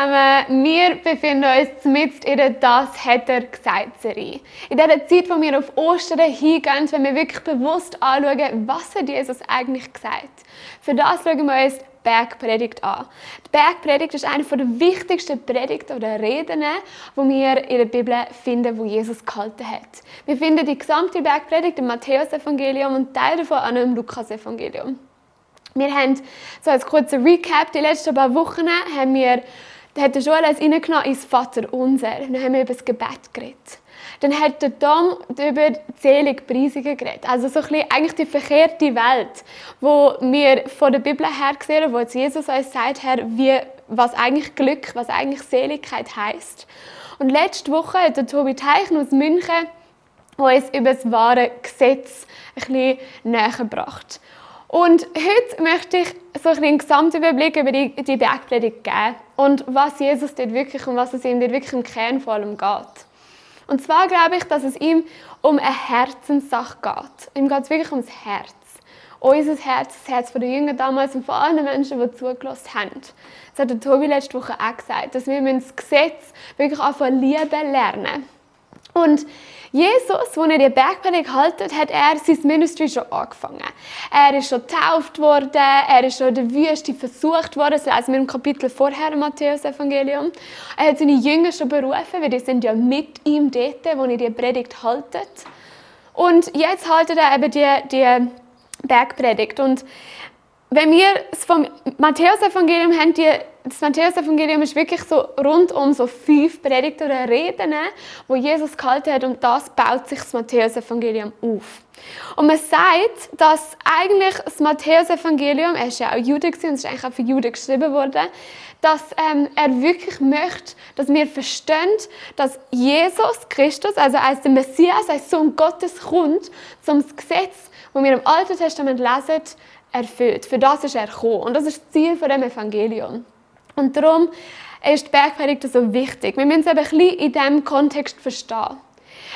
Zusammen, wir befinden uns mitten in der «Das hat er gesagt» Serie. In dieser Zeit, wo wir auf Ostern hingehen, wenn wir wirklich bewusst anschauen, was hat Jesus eigentlich gesagt. Für das schauen wir uns die Bergpredigt an. Die Bergpredigt ist eine der wichtigsten Predigten oder Reden, die wir in der Bibel finden, wo Jesus gehalten hat. Wir finden die gesamte Bergpredigt im Matthäus-Evangelium und Teil davon auch im Lukas-Evangelium. Wir haben so als kurzer Recap, die letzten paar Wochen haben wir, da hat der Joel uns reingenommen ins Vater Unser. Dann haben wir über das Gebet geredet. Dann hat der Tom über zählige Preisungen geredet. Also so ein bisschen eigentlich die verkehrte Welt, wo wir von der Bibel her sehen, wo jetzt Jesus uns sagt, wie, was eigentlich Glück, was eigentlich Seligkeit heißt. Und letzte Woche hat der Tobi Teichen aus München uns über das wahre Gesetz ein bisschen näher gebracht. Und heute möchte ich so einen Gesamtüberblick über die, die Bergpredigt geben und was Jesus dort wirklich und was es ihm dort wirklich im Kern vor allem geht. Und zwar glaube ich, dass es ihm um eine Herzenssache geht. Ihm geht es wirklich ums Herz. Unser Herz, das Herz der Jünger damals und von allen Menschen, die zugelassen haben. Das hat der Tobi letzte Woche auch gesagt, dass wir das Gesetz wirklich anfangen lieben lernen. Und Jesus, als er die Bergpredigt haltet, hat er sein Ministry schon angefangen. Er ist schon getauft worden, er ist schon in der Wüste versucht worden, das lesen wir im Kapitel vorher im Matthäus-Evangelium. Er hat seine Jünger schon berufen, weil die sind ja mit ihm dort, wo er die Predigt haltet. Und jetzt haltet er eben die, die Bergpredigt. Und wenn wir es vom Matthäus-Evangelium haben, die das Matthäus-Evangelium ist wirklich so rund um so fünf Predigten oder Reden, wo Jesus gehalten hat und das baut sich das Matthäus-Evangelium auf. Und man sagt, dass eigentlich das Matthäus-Evangelium, er war ja auch Jude und es ist eigentlich auch für Juden geschrieben worden, dass ähm, er wirklich möchte, dass wir verstehen, dass Jesus Christus, also als der Messias, als Sohn Gottes kommt, zum Gesetz, wo wir im Alten Testament lesen, erfüllt. Für das ist er gekommen. Und das ist das Ziel von dem Evangelium. Und darum ist die Bergpredigt so wichtig. Wir müssen es aber ein bisschen in diesem Kontext verstehen.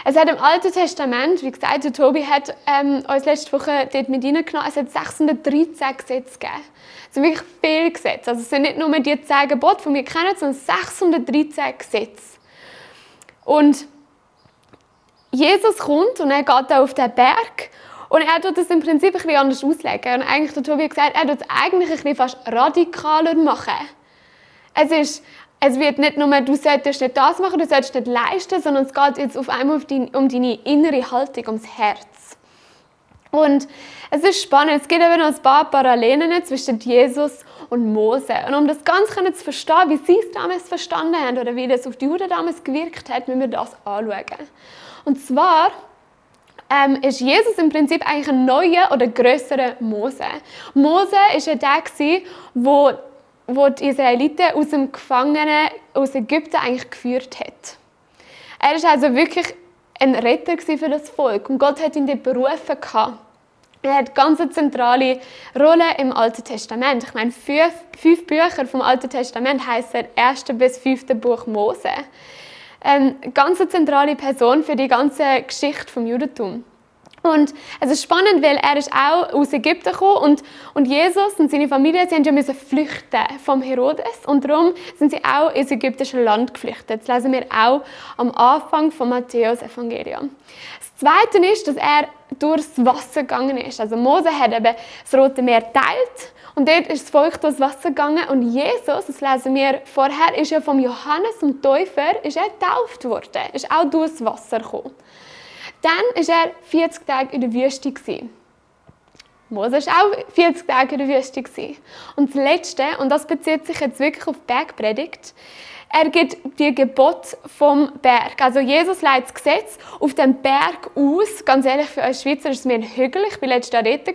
Es hat im Alten Testament, wie gesagt, der Tobi hat ähm, uns letzte Woche dort mit reingenommen, es hat 613 Gesetze gegeben. Es sind wirklich viele Gesetze. Also es sind nicht nur die 10 Gebote, die wir kennen, sondern 613 Gesetze. Und Jesus kommt und er geht da auf den Berg und er tut das im Prinzip ein bisschen anders auslegen. Und eigentlich, der Tobi hat gesagt, er tut es eigentlich ein bisschen fast radikaler machen. Es, ist, es wird nicht nur, du solltest nicht das machen, du solltest nicht leisten, sondern es geht jetzt auf einmal um deine innere Haltung, ums Herz. Und es ist spannend, es gibt eben noch ein paar Parallelen zwischen Jesus und Mose. Und um das Ganze zu verstehen, wie sie es damals verstanden haben oder wie das auf die Juden damals gewirkt hat, müssen wir das anschauen. Und zwar ähm, ist Jesus im Prinzip eigentlich ein neuer oder größerer Mose. Mose ist ja der, der wo die Israeliten aus dem Gefangenen aus Ägypten eigentlich geführt hat. Er ist also wirklich ein Retter für das Volk und Gott hat ihn dort berufen Er hat ganz eine zentrale Rolle im Alten Testament. Ich meine, fünf, fünf Bücher vom Alten Testament heißen erste bis fünfte Buch Mose. Eine ganz zentrale Person für die ganze Geschichte vom Judentum. Und es ist spannend, weil er ist auch aus Ägypten gekommen und, und Jesus und seine Familie sie haben ja flüchten vom Herodes und darum sind sie auch ins ägyptische Land geflüchtet. Das lesen wir auch am Anfang vom Matthäus Evangelium. Das Zweite ist, dass er durchs Wasser gegangen ist. Also Mose hat eben das Rote Meer teilt und dort ist das Volk durchs Wasser gegangen und Jesus, das lesen wir vorher, ist ja vom Johannes dem Täufer, ist er getauft worden, ist auch durchs Wasser gekommen. Dann war er 40 Tage in der Wüste. Mose war auch 40 Tage in der Wüste. Und das Letzte, und das bezieht sich jetzt wirklich auf die Bergpredigt, er gibt die Gebot vom Berg. Also Jesus leitet das Gesetz auf den Berg aus. Ganz ehrlich, für uns Schweizer ist es mir ein Hügel. Ich war letztes Jahr dort.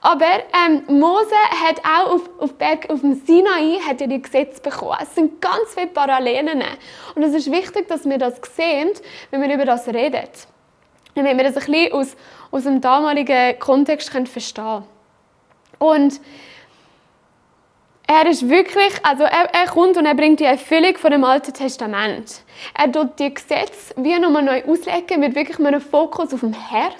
Aber ähm, Mose hat auch auf, auf, Berg, auf dem Sinai hat er die Gesetze bekommen. Es sind ganz viele Parallelen. Und es ist wichtig, dass wir das sehen, wenn wir über das reden damit wir das ein bisschen aus, aus dem damaligen Kontext verstehen können. Und er ist wirklich, also er, er, kommt und er bringt die Erfüllung von dem Alten Testament. Er tut die Gesetze wie nochmal neu auslegen mit wirklich einem Fokus auf dem Herz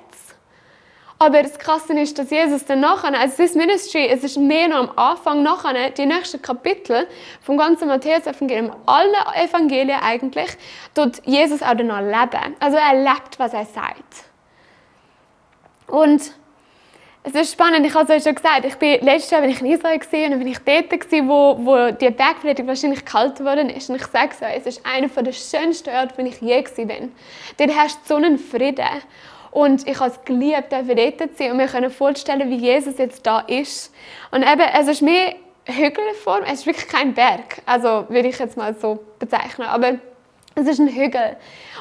Aber das Krasse ist, dass Jesus dann nachher, also das Ministry, es ist mehr noch am Anfang, nachher, die nächsten Kapitel vom ganzen Matthäus-Evangelium, alle Evangelien eigentlich, dort Jesus auch dann leben. Also er lebt, was er sagt. Und es ist spannend, ich habe es euch schon gesagt, ich bin letztes Jahr bin ich in Israel gewesen, und dann bin ich dort gewesen, wo, wo die Bergpredigt wahrscheinlich kalt geworden ist. Und ich sage es euch, es ist einer der schönsten Orte, wo ich je bin. Dort herrscht so einen Frieden. Und ich habe es geliebt, dort zu sein und mir können vorstellen, wie Jesus jetzt da ist. Und eben, es ist mehr Hügelform, es ist wirklich kein Berg, also würde ich jetzt mal so bezeichnen, aber es ist ein Hügel.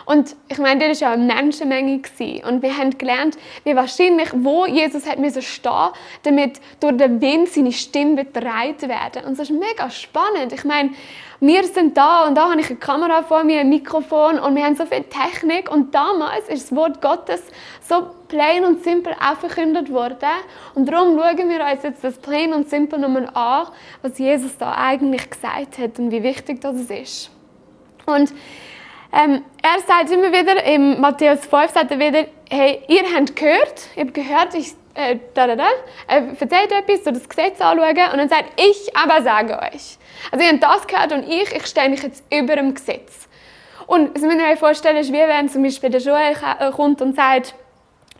Und ich meine, das war ja eine Menschenmenge. Und wir haben gelernt, wie wahrscheinlich, wo Jesus hat müssen stehen damit durch den Wind seine Stimme getragen werden. Und das ist mega spannend. Ich meine, wir sind da und da habe ich eine Kamera vor mir, ein Mikrofon und wir haben so viel Technik. Und damals ist das Wort Gottes so plain und simpel verkündet worden. Und darum schauen wir uns jetzt das plain und simpel nochmal an, was Jesus da eigentlich gesagt hat und wie wichtig das ist. Und ähm, er sagt immer wieder, im Matthäus 5 sagt er wieder, hey, ihr habt gehört, ihr habt gehört, ich äh, da, da, da, er erzählt etwas, so das Gesetz anschauen und dann sagt ich aber sage euch. Also ihr habt das gehört und ich, ich stelle mich jetzt über dem Gesetz. Und das müsst ihr euch vorstellen, ist wie wenn zum Beispiel der Joel äh, kommt und sagt,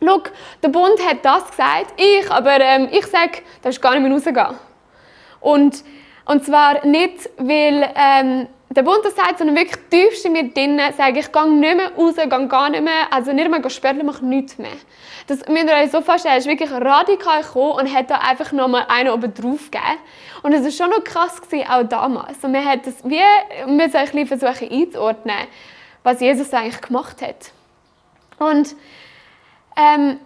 Schau, der Bund hat das gesagt, ich, aber ähm, ich sage, da darfst gar nicht mehr rausgehen. Und, und zwar nicht, weil ähm, der Bund sagt, sondern wirklich tiefst in mir drinnen sage ich, gehe nicht mehr raus, gehe gar nicht mehr, also nicht mehr spüren, mache nichts mehr. Das müsst ihr euch so vorstellen, ist wirklich radikal gekommen und hat da einfach nochmal einen oben drauf gegeben. Und es war schon noch krass, gewesen, auch damals. Und wir hat das wie, müssen ein bisschen versuchen einzuordnen, was Jesus eigentlich gemacht hat. Und ähm,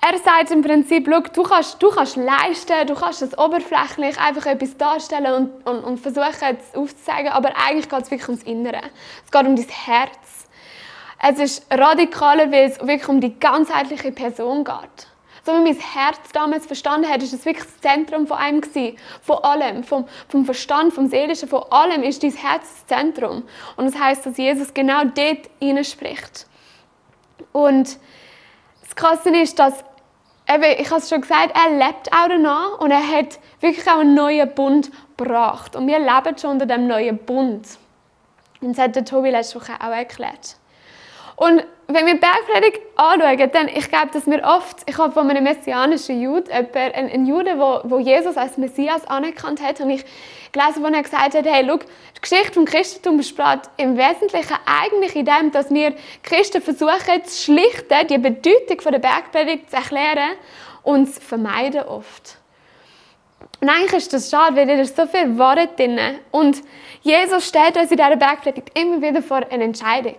er sagt im Prinzip, schau, du kannst, du kannst leisten, du kannst das oberflächlich einfach etwas darstellen und, und, und versuchen es aufzuzeigen, aber eigentlich geht es wirklich ums Innere. Es geht um dein Herz. Es ist radikaler, weil es wirklich um die ganzheitliche Person geht. So wie mein Herz damals verstanden hat, ist es wirklich das Zentrum von einem gewesen. Von allem, vom, vom Verstand, vom Seelischen, von allem ist dein Herz das Zentrum. Und das heißt, dass Jesus genau dort spricht. Und das Krasse ist, dass eben, ich habe es schon gesagt, er lebt auch danach und er hat wirklich auch einen neuen Bund gebracht. Und wir leben schon unter dem neuen Bund. Und das hat der Tobi letzte Woche auch erklärt. Und wenn wir Bergpredigt anschauen, dann, ich glaube, dass wir oft, ich habe von einem messianischen Jude, einen, einen Juden, wo, wo Jesus als Messias anerkannt hat, und ich gelesen, wo er gesagt hat, hey, schau, die Geschichte vom Christentum besteht im Wesentlichen eigentlich in dem, dass wir Christen versuchen, zu schlichten, die Bedeutung der Bergpredigt zu erklären und es vermeiden oft. Und eigentlich ist das schade, weil da so viel Wahrheit drin. Und Jesus stellt uns in dieser Bergpredigt immer wieder vor eine Entscheidung.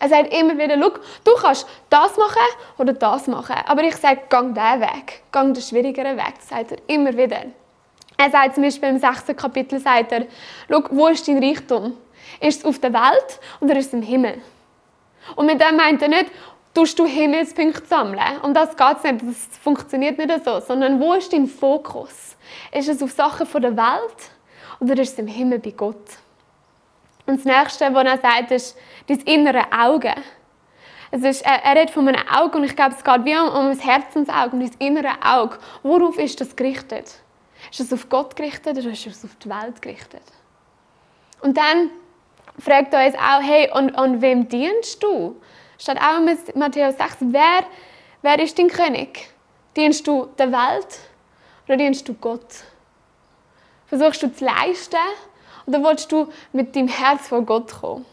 Er sagt immer wieder, du kannst das machen oder das machen. Aber ich sage, gang diesen Weg. Gang den schwierigeren Weg. Das sagt er immer wieder. Er sagt zum Beispiel im sechsten Kapitel, sagt er, wo ist dein Reichtum? Ist es auf der Welt oder ist es im Himmel? Und mit dem meint er nicht, tust du Himmelspunkte sammeln. Um das geht es nicht, das funktioniert nicht so. Sondern wo ist dein Fokus? Ist es auf Sachen der Welt oder ist es im Himmel bei Gott? Und das Nächste, was er sagt, ist dein innere Auge. Es ist, er, er redet von einem Auge und ich glaube, es geht wie um, um das Herzensauge, um dein innere Auge. Worauf ist das gerichtet? Ist es auf Gott gerichtet oder ist es auf die Welt gerichtet? Und dann fragt er uns auch, hey, und, und wem dienst du? Steht auch in Matthäus 6, wer, wer ist dein König? Dienst du der Welt oder dienst du Gott? Versuchst du zu leisten oder willst du mit deinem Herz vor Gott kommen?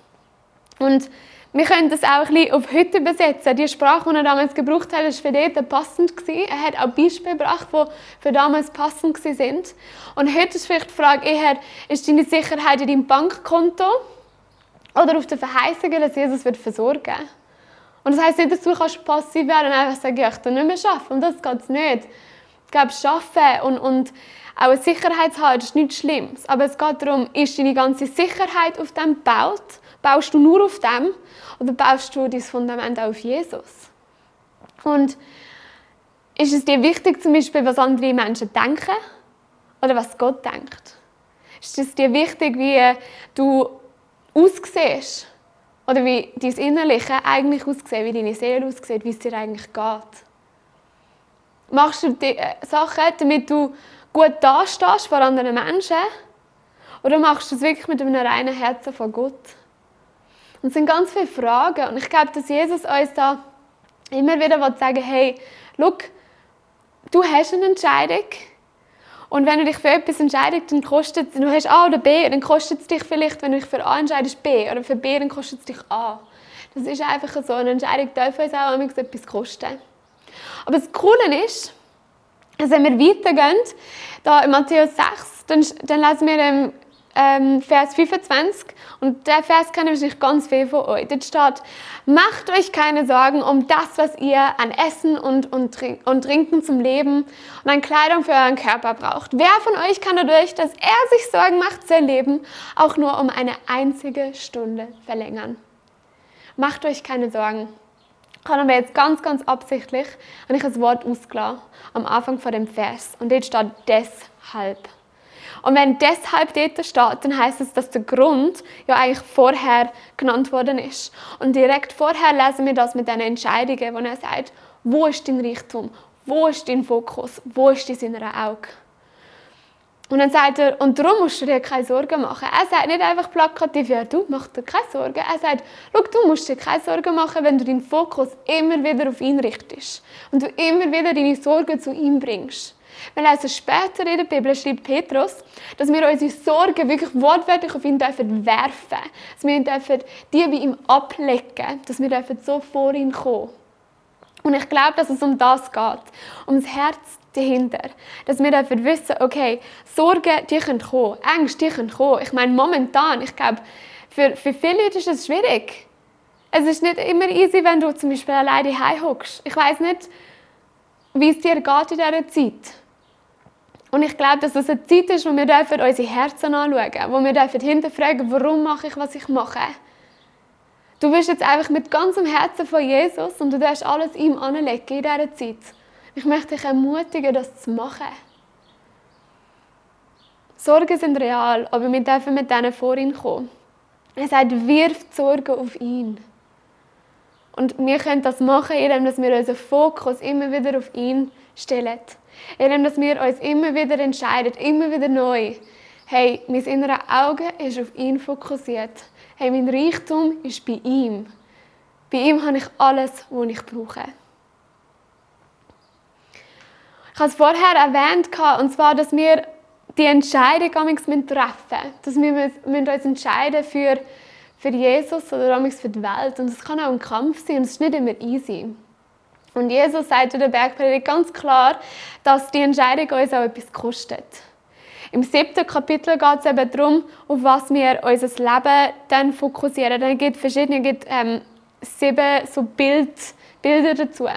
Und wir können das auch ein bisschen auf heute übersetzen. Die Sprache, die er damals gebraucht hat, war für dort passend. Er hat auch Beispiele gebracht, die für damals passend waren. Und heute ist vielleicht die Frage eher, ist deine Sicherheit in deinem Bankkonto oder auf der Verheißung, dass Jesus wird versorgen wird? Und das heisst nicht, dass du passiv werden und einfach sagen, ja, ich kann nicht mehr arbeiten. Und das geht es nicht. Ich glaube, arbeiten und, und auch eine Sicherheit zu haben, ist nichts Schlimmes. Aber es geht darum, ist deine ganze Sicherheit auf dem gebaut? Baust du nur auf dem? Oder baust du dein Fundament auf Jesus? Und ist es dir wichtig, zum Beispiel, was andere Menschen denken? Oder was Gott denkt? Ist es dir wichtig, wie du aussiehst? oder wie dein Innerliche eigentlich aussieht, wie deine Seele aussieht, wie es dir eigentlich geht. Machst du die äh, Sachen, damit du gut dastehst vor anderen Menschen? Oder machst du es wirklich mit einem reinen Herzen von Gott? Und es sind ganz viele Fragen. Und ich glaube, dass Jesus uns da immer wieder sagen hey, schau, du hast eine Entscheidung. Und wenn du dich für etwas entscheidest, dann kostet es, du hast A oder B, dann kostet es dich vielleicht, wenn du dich für A entscheidest, B. Oder für B, dann kostet es dich A. Das ist einfach so. Eine Entscheidung darf uns auch etwas kosten. Aber das Coole ist, dass wenn wir weitergehen, da in Matthäus 6, dann, dann lesen wir im ähm, Vers 25. Und der Vers kennen wahrscheinlich ganz viel von euch. Dort steht, macht euch keine Sorgen um das, was ihr an Essen und, und, und Trinken zum Leben und an Kleidung für euren Körper braucht. Wer von euch kann dadurch, dass er sich Sorgen macht, sein Leben auch nur um eine einzige Stunde verlängern? Macht euch keine Sorgen. Ich habe aber jetzt ganz, ganz absichtlich ich ein Wort ausgelassen am Anfang von dem Vers. Und dort steht deshalb. Und wenn deshalb dort steht, dann heißt es, dass der Grund ja eigentlich vorher genannt worden ist. Und direkt vorher lesen wir das mit den Entscheidungen, wo er sagt, wo ist dein Reichtum? Wo ist dein Fokus? Wo ist dein innere Auge? Und dann sagt er, und darum musst du dir keine Sorgen machen. Er sagt nicht einfach plakativ, ja, du mach dir keine Sorgen. Er sagt, schau, du musst dir keine Sorgen machen, wenn du deinen Fokus immer wieder auf ihn richtest. Und du immer wieder deine Sorgen zu ihm bringst. Wir lesen später in der Bibel, schreibt Petrus, dass wir unsere Sorgen wirklich wortwörtlich auf ihn dürfen werfen. Dass wir ihn dürfen, die bei ihm ablegen. Dass wir dürfen so vor ihn kommen. Und ich glaube, dass es um das geht. Um das Herz dahinter. Dass wir dürfen wissen, okay, Sorgen, die können kommen. Ängste, die können kommen. Ich meine, momentan, ich glaube, für, für viele Leute ist es schwierig. Es ist nicht immer easy, wenn du zum Beispiel alleine heimhockst. Ich weiß nicht, wie es dir geht in dieser Zeit. Und ich glaube, dass das eine Zeit ist, wo wir dürfen unsere Herzen anschauen wo wir dürfen hinterfragen, warum mache ich, was ich mache. Du bist jetzt einfach mit ganzem Herzen von Jesus und du darfst alles ihm anlegen in dieser Zeit. Ich möchte dich ermutigen, das zu machen. Sorgen sind real, aber wir dürfen mit denen vor ihn kommen. Er sagt, wirf die Sorgen auf ihn. Und wir können das machen, indem wir unseren Fokus immer wieder auf ihn stellen. Indem wir uns immer wieder entscheiden, immer wieder neu. Hey, mein inneres Auge ist auf ihn fokussiert. Hey, mein Reichtum ist bei ihm. Bei ihm habe ich alles, was ich brauche. Ich habe es vorher erwähnt, und zwar, dass wir die Entscheidung treffen müssen. Dass wir uns entscheiden für, für Jesus oder für die Welt. Und es kann auch ein Kampf sein und es ist nicht immer easy. Und Jesus sagt in der Bergpredigt ganz klar, dass die Entscheidung uns auch etwas kostet. Im siebten Kapitel geht es eben darum, auf was wir unser Leben dann fokussieren. Dann gibt es verschiedene, gibt, ähm, sieben so Bild, Bilder dazu.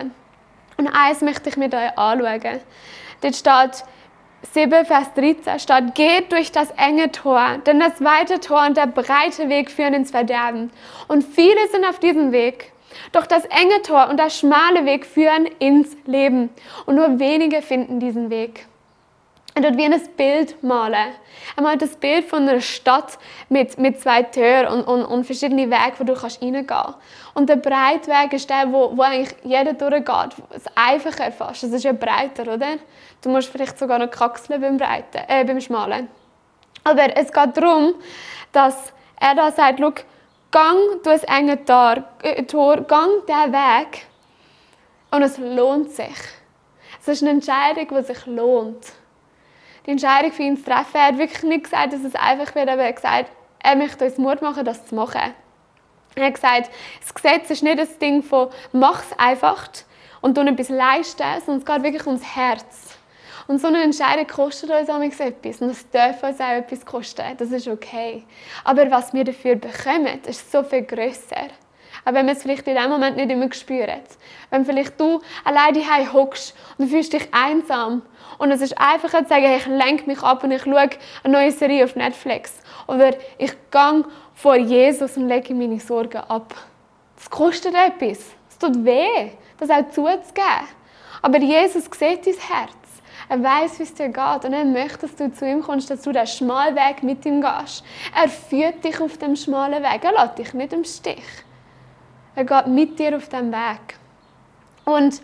Und eins möchte ich mit euch anschauen. Dort steht 7, Vers 13 steht, geht durch das enge Tor, denn das weite Tor und der breite Weg führen ins Verderben. Und viele sind auf diesem Weg. Doch das enge Tor und der schmale Weg führen ins Leben. Und nur wenige finden diesen Weg. Er wird wie ein Bild malen. Er malt das Bild von einer Stadt mit, mit zwei Türen und, und, und verschiedenen Wegen, wo du reingehen kannst. Und der Breitweg ist der, wo, wo eigentlich jeder durchgeht. Das einfacher fast. Das ist ja breiter, oder? Du musst vielleicht sogar noch kraxeln beim, Breiten, äh, beim Schmalen. Aber es geht darum, dass er da sagt, schau, gang durch das enge Tor, äh, Tor gang diesen Weg und es lohnt sich. Es ist eine Entscheidung, die sich lohnt. Die Entscheidung für ihn zu treffen, er hat wirklich nicht gesagt, dass es einfach wird, aber er hat gesagt, er möchte uns Mut machen, das zu machen. Er hat gesagt, das Gesetz ist nicht das Ding von mach es einfach und du etwas leisten, sondern es geht wirklich ums Herz. Und so eine Entscheidung kostet uns auch etwas. Und es darf uns auch etwas kosten. Das ist okay. Aber was wir dafür bekommen, ist so viel grösser. Auch wenn wir es vielleicht in dem Moment nicht immer spüren. Wenn vielleicht du allein daheim hockst und du fühlst dich einsam und es ist einfacher zu sagen, ich lenke mich ab und ich schaue eine neue Serie auf Netflix. Oder ich gehe vor Jesus und lege meine Sorgen ab. Das kostet etwas. Es tut weh, das auch zuzugeben. Aber Jesus sieht dein Herz. Er weiß, wie es dir geht und er möchte, dass du zu ihm kommst, dass du den schmalen Weg mit ihm gehst. Er führt dich auf dem schmalen Weg. Er lässt dich nicht im Stich. Er geht mit dir auf dem Weg. Und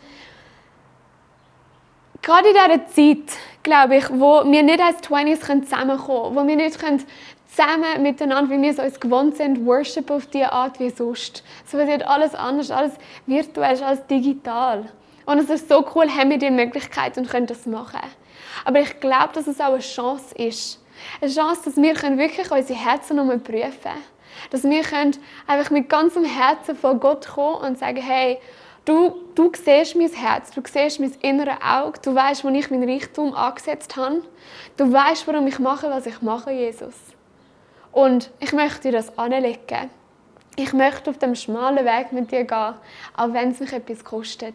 gerade in dieser Zeit, glaube ich, wo wir nicht als 20s zusammenkommen können, wo wir nicht zusammen miteinander, wie wir es uns gewohnt sind, Worship auf diese Art wie sonst. So passiert alles anders, alles virtuell, alles digital. Und es ist so cool, haben wir die Möglichkeit und können das machen. Aber ich glaube, dass es auch eine Chance ist. Eine Chance, dass wir wirklich unsere Herzen prüfen können. Dass wir können einfach mit ganzem Herzen vor Gott kommen und sagen, hey, du, du siehst mein Herz, du siehst mein inneres Auge, du weißt, wo ich meinen Reichtum angesetzt habe. Du weißt, warum ich mache, was ich mache, Jesus. Und ich möchte dir das anlegen. Ich möchte auf dem schmalen Weg mit dir gehen, auch wenn es mich etwas kostet.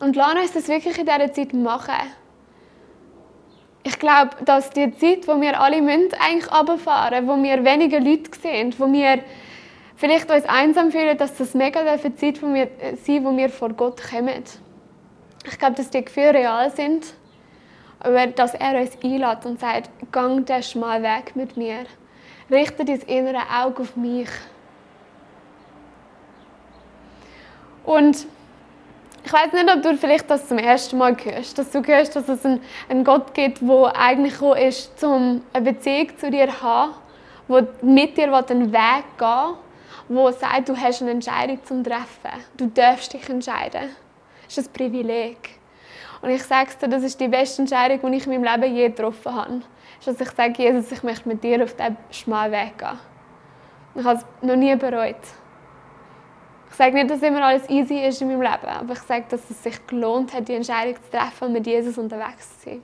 Und lass uns das wirklich in dieser Zeit machen. Ich glaube, dass die Zeit, wo wir alle müssen, eigentlich runterfahren wo wir weniger Leute sehen, wo wir vielleicht uns einsam fühlen, dass das mega eine Zeit wo wir sein, wo wir vor Gott kommen. Ich glaube, dass die Gefühle real sind, aber dass er uns einlädt und sagt, gang den schmalen Weg mit mir. Richte dein innere Auge auf mich. Und ich weiß nicht, ob du vielleicht das zum ersten Mal hörst, dass du hörst, dass es einen, einen Gott gibt, der eigentlich gekommen ist, um eine Beziehung zu dir zu haben, der mit dir den Weg gehen will, der sagt, du hast eine Entscheidung zum Treffen. Du darfst dich entscheiden. Das ist ein Privileg. Und ich sage dir, das ist die beste Entscheidung, die ich in meinem Leben je getroffen habe. Ist, dass ich sage, Jesus, ich möchte mit dir auf diesen schmalen Weg gehen. Ich habe es noch nie bereut. Ich sage nicht, dass immer alles easy ist in meinem Leben, aber ich sage, dass es sich gelohnt hat, die Entscheidung zu treffen und mit Jesus unterwegs zu sein.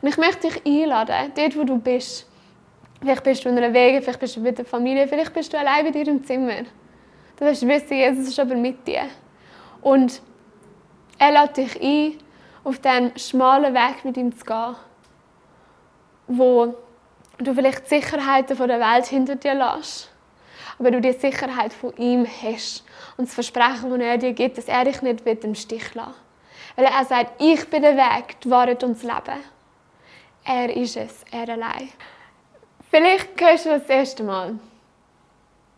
Und ich möchte dich einladen, dort wo du bist. Vielleicht bist du in einer Wege, vielleicht bist du mit der Familie, vielleicht bist du allein bei dir im Zimmer. Du wirst wissen, Jesus ist aber mit dir. Und er lädt dich ein, auf diesen schmalen Weg mit ihm zu gehen, wo du vielleicht die Sicherheiten der Welt hinter dir lässt aber du die Sicherheit von ihm hast und das Versprechen, das er dir gibt, dass er dich nicht wird im Stich lassen Weil er sagt, ich bin der Weg, die Wahrheit und das Leben. Er ist es, er allein. Vielleicht hörst du das, erste Mal.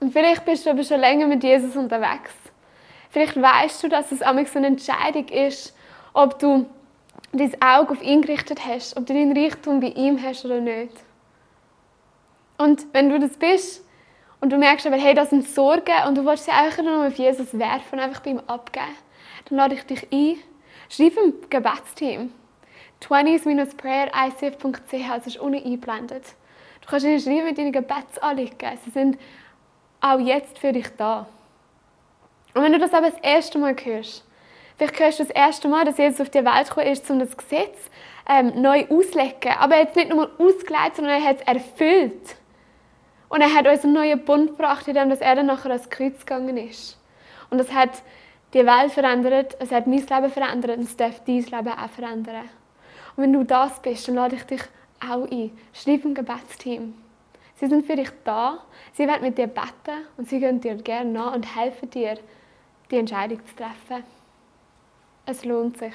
Und vielleicht bist du aber schon länger mit Jesus unterwegs. Vielleicht weißt du, dass es so eine Entscheidung ist, ob du dein Auge auf ihn gerichtet hast, ob du deinen Reichtum bei ihm hast oder nicht. Und wenn du das bist, und du merkst aber, hey, das sind Sorgen und du willst sie einfach nur auf Jesus werfen einfach bei ihm abgeben, dann lade ich dich ein, schreib im Gebetsteam 20s-prayer.icf.ch, es ist unten eingeblendet. Du kannst ihnen schreiben mit deinen Gebetsanliegen. Sie sind auch jetzt für dich da. Und wenn du das aber das erste Mal hörst, vielleicht hörst du das erste Mal, dass Jesus auf die Welt gekommen ist, um das Gesetz ähm, neu auszulegen. Aber er hat es nicht nur ausgelegt, sondern er hat es erfüllt. Und er hat uns einen neuen Bund gebracht, indem er dann nachher ans Kreuz gegangen ist. Und das hat die Welt verändert, es hat mein Leben verändert und es darf dein Leben auch verändern. Und wenn du das bist, dann lade ich dich auch ein. Schreib im Gebetsteam. Sie sind für dich da, sie werden mit dir beten und sie gehen dir gerne nach und helfen dir, die Entscheidung zu treffen. Es lohnt sich.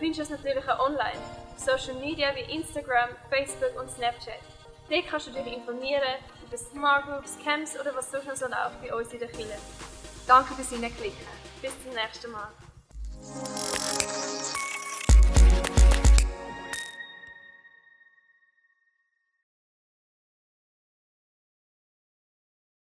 Du findest uns natürlich auch online Social Media wie Instagram, Facebook und Snapchat. Dort kannst du dich informieren über Smart Groups, Camps oder was sonst noch so läuft bei uns in der Kirche. Danke fürs Hineinklicken. Bis zum nächsten Mal.